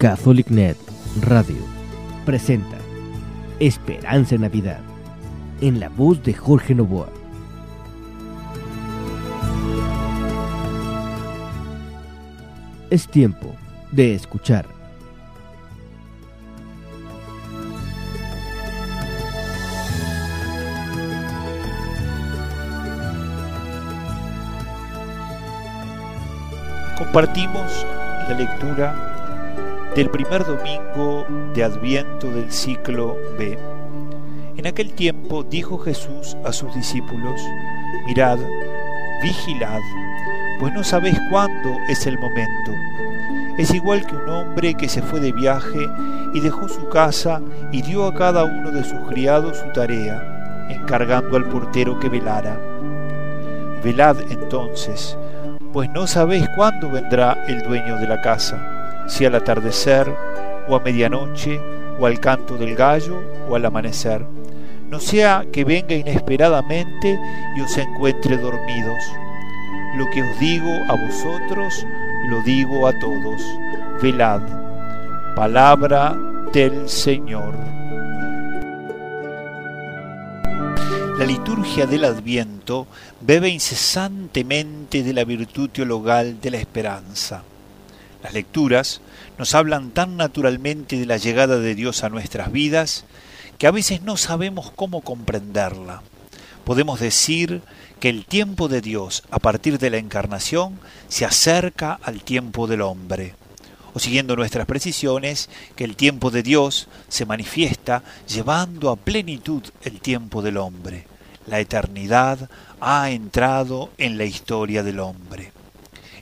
CatholicNet Radio presenta Esperanza Navidad en la voz de Jorge Novoa. Es tiempo de escuchar. Compartimos la lectura del primer domingo de Adviento del ciclo B. En aquel tiempo dijo Jesús a sus discípulos, mirad, vigilad, pues no sabéis cuándo es el momento. Es igual que un hombre que se fue de viaje y dejó su casa y dio a cada uno de sus criados su tarea, encargando al portero que velara. Velad entonces, pues no sabéis cuándo vendrá el dueño de la casa, si al atardecer, o a medianoche, o al canto del gallo, o al amanecer. No sea que venga inesperadamente y os encuentre dormidos. Lo que os digo a vosotros, lo digo a todos. Velad. Palabra del Señor. La liturgia del Adviento bebe incesantemente de la virtud teologal de la esperanza. Las lecturas nos hablan tan naturalmente de la llegada de Dios a nuestras vidas que a veces no sabemos cómo comprenderla. Podemos decir que el tiempo de Dios a partir de la encarnación se acerca al tiempo del hombre o siguiendo nuestras precisiones, que el tiempo de Dios se manifiesta llevando a plenitud el tiempo del hombre. La eternidad ha entrado en la historia del hombre.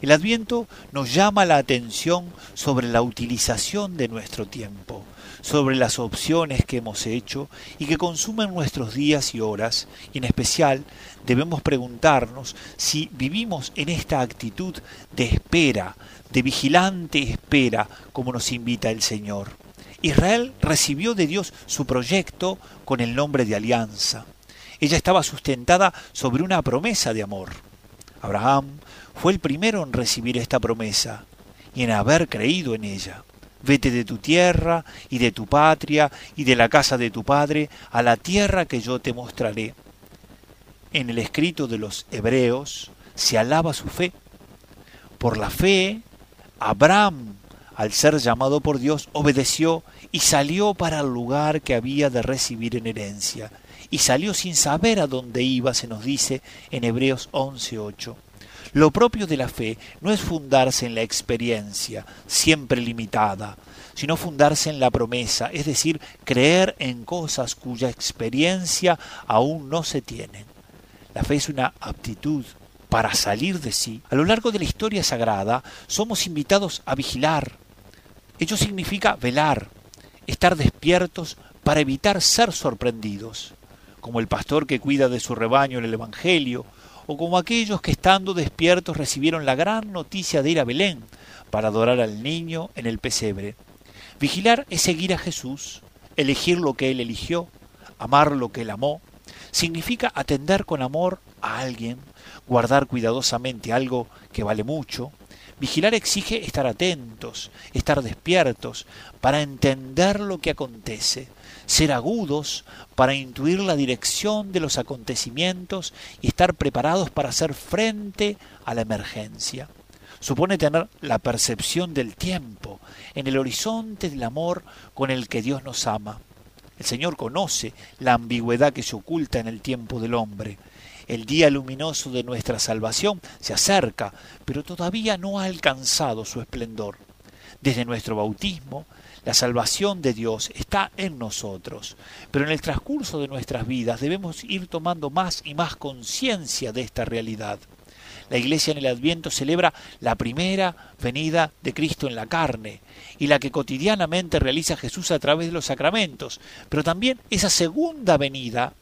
El adviento nos llama la atención sobre la utilización de nuestro tiempo, sobre las opciones que hemos hecho y que consumen nuestros días y horas, y en especial debemos preguntarnos si vivimos en esta actitud de espera, de vigilante espera, como nos invita el Señor. Israel recibió de Dios su proyecto con el nombre de alianza. Ella estaba sustentada sobre una promesa de amor. Abraham fue el primero en recibir esta promesa y en haber creído en ella. Vete de tu tierra y de tu patria y de la casa de tu padre a la tierra que yo te mostraré. En el escrito de los hebreos se alaba su fe. Por la fe, Abraham, al ser llamado por Dios, obedeció y salió para el lugar que había de recibir en herencia. Y salió sin saber a dónde iba, se nos dice en Hebreos 11.8. Lo propio de la fe no es fundarse en la experiencia, siempre limitada, sino fundarse en la promesa, es decir, creer en cosas cuya experiencia aún no se tienen. La fe es una aptitud para salir de sí. A lo largo de la historia sagrada somos invitados a vigilar. Ello significa velar, estar despiertos para evitar ser sorprendidos, como el pastor que cuida de su rebaño en el Evangelio, o como aquellos que estando despiertos recibieron la gran noticia de ir a Belén para adorar al niño en el pesebre. Vigilar es seguir a Jesús, elegir lo que Él eligió, amar lo que Él amó. Significa atender con amor a alguien, guardar cuidadosamente algo que vale mucho. Vigilar exige estar atentos, estar despiertos, para entender lo que acontece, ser agudos para intuir la dirección de los acontecimientos y estar preparados para hacer frente a la emergencia. Supone tener la percepción del tiempo en el horizonte del amor con el que Dios nos ama. El Señor conoce la ambigüedad que se oculta en el tiempo del hombre. El día luminoso de nuestra salvación se acerca, pero todavía no ha alcanzado su esplendor. Desde nuestro bautismo, la salvación de Dios está en nosotros, pero en el transcurso de nuestras vidas debemos ir tomando más y más conciencia de esta realidad. La Iglesia en el Adviento celebra la primera venida de Cristo en la carne y la que cotidianamente realiza Jesús a través de los sacramentos, pero también esa segunda venida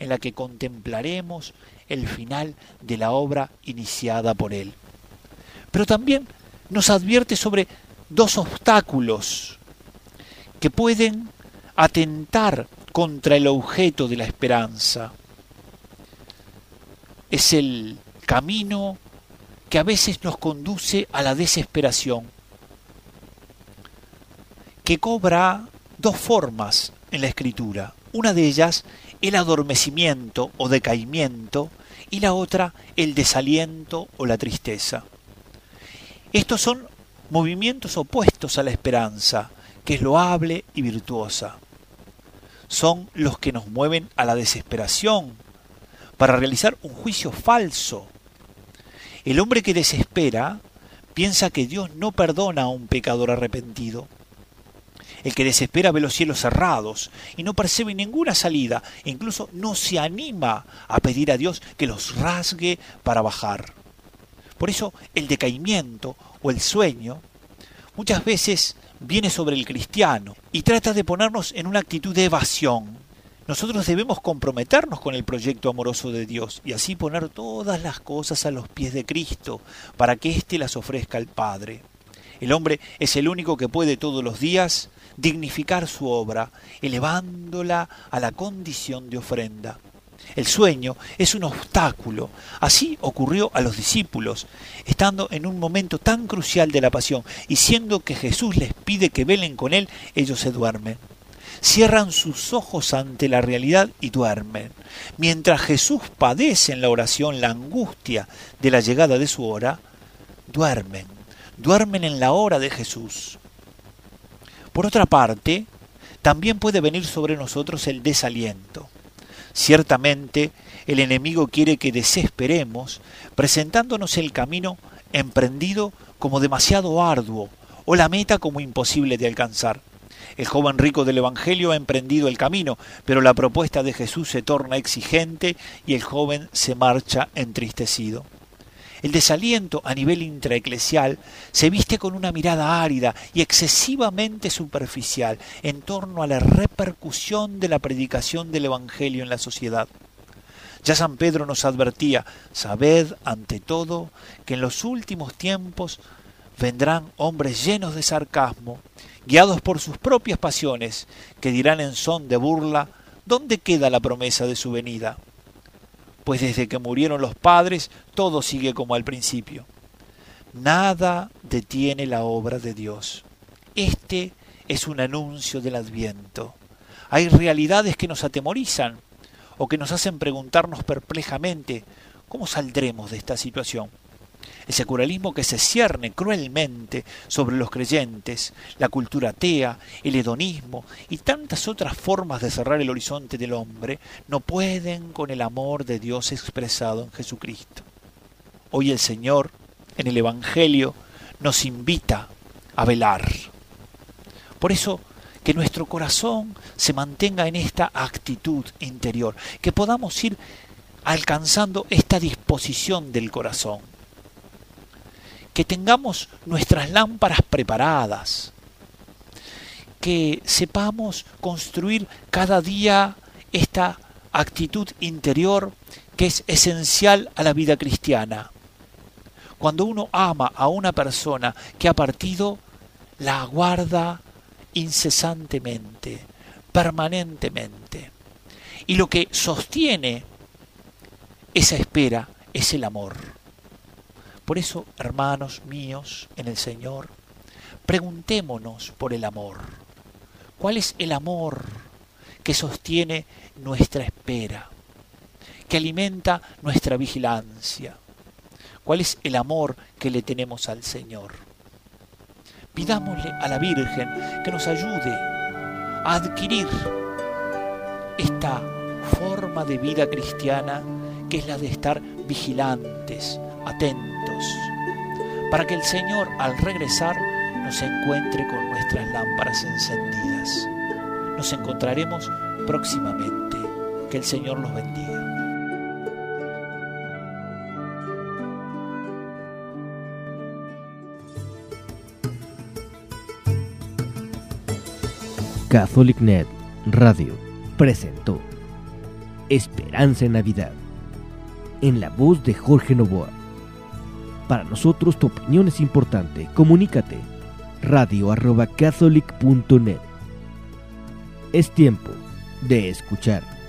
en la que contemplaremos el final de la obra iniciada por Él. Pero también nos advierte sobre dos obstáculos que pueden atentar contra el objeto de la esperanza. Es el camino que a veces nos conduce a la desesperación. que cobra dos formas en la escritura. Una de ellas, el adormecimiento o decaimiento, y la otra, el desaliento o la tristeza. Estos son movimientos opuestos a la esperanza, que es loable y virtuosa. Son los que nos mueven a la desesperación, para realizar un juicio falso. El hombre que desespera piensa que Dios no perdona a un pecador arrepentido. El que desespera ve los cielos cerrados y no percibe ninguna salida incluso no se anima a pedir a Dios que los rasgue para bajar. Por eso el decaimiento o el sueño muchas veces viene sobre el cristiano y trata de ponernos en una actitud de evasión. Nosotros debemos comprometernos con el proyecto amoroso de Dios y así poner todas las cosas a los pies de Cristo para que éste las ofrezca al Padre. El hombre es el único que puede todos los días dignificar su obra, elevándola a la condición de ofrenda. El sueño es un obstáculo. Así ocurrió a los discípulos, estando en un momento tan crucial de la pasión, y siendo que Jesús les pide que velen con él, ellos se duermen. Cierran sus ojos ante la realidad y duermen. Mientras Jesús padece en la oración la angustia de la llegada de su hora, duermen. Duermen en la hora de Jesús. Por otra parte, también puede venir sobre nosotros el desaliento. Ciertamente, el enemigo quiere que desesperemos, presentándonos el camino emprendido como demasiado arduo o la meta como imposible de alcanzar. El joven rico del Evangelio ha emprendido el camino, pero la propuesta de Jesús se torna exigente y el joven se marcha entristecido. El desaliento a nivel intraeclesial se viste con una mirada árida y excesivamente superficial en torno a la repercusión de la predicación del Evangelio en la sociedad. Ya San Pedro nos advertía, sabed ante todo que en los últimos tiempos vendrán hombres llenos de sarcasmo, guiados por sus propias pasiones, que dirán en son de burla, ¿dónde queda la promesa de su venida? Pues desde que murieron los padres todo sigue como al principio. Nada detiene la obra de Dios. Este es un anuncio del adviento. Hay realidades que nos atemorizan o que nos hacen preguntarnos perplejamente cómo saldremos de esta situación el secularismo que se cierne cruelmente sobre los creyentes, la cultura atea, el hedonismo y tantas otras formas de cerrar el horizonte del hombre, no pueden con el amor de Dios expresado en Jesucristo. Hoy el Señor, en el Evangelio, nos invita a velar. Por eso, que nuestro corazón se mantenga en esta actitud interior, que podamos ir alcanzando esta disposición del corazón que tengamos nuestras lámparas preparadas, que sepamos construir cada día esta actitud interior que es esencial a la vida cristiana. Cuando uno ama a una persona que ha partido, la aguarda incesantemente, permanentemente. Y lo que sostiene esa espera es el amor. Por eso, hermanos míos en el Señor, preguntémonos por el amor. ¿Cuál es el amor que sostiene nuestra espera, que alimenta nuestra vigilancia? ¿Cuál es el amor que le tenemos al Señor? Pidámosle a la Virgen que nos ayude a adquirir esta forma de vida cristiana que es la de estar vigilantes, atentos, para que el Señor al regresar nos encuentre con nuestras lámparas encendidas. Nos encontraremos próximamente. Que el Señor los bendiga. CatholicNet Radio presentó Esperanza en Navidad en la voz de Jorge Novoa. Para nosotros tu opinión es importante. Comunícate. Radio Es tiempo de escuchar.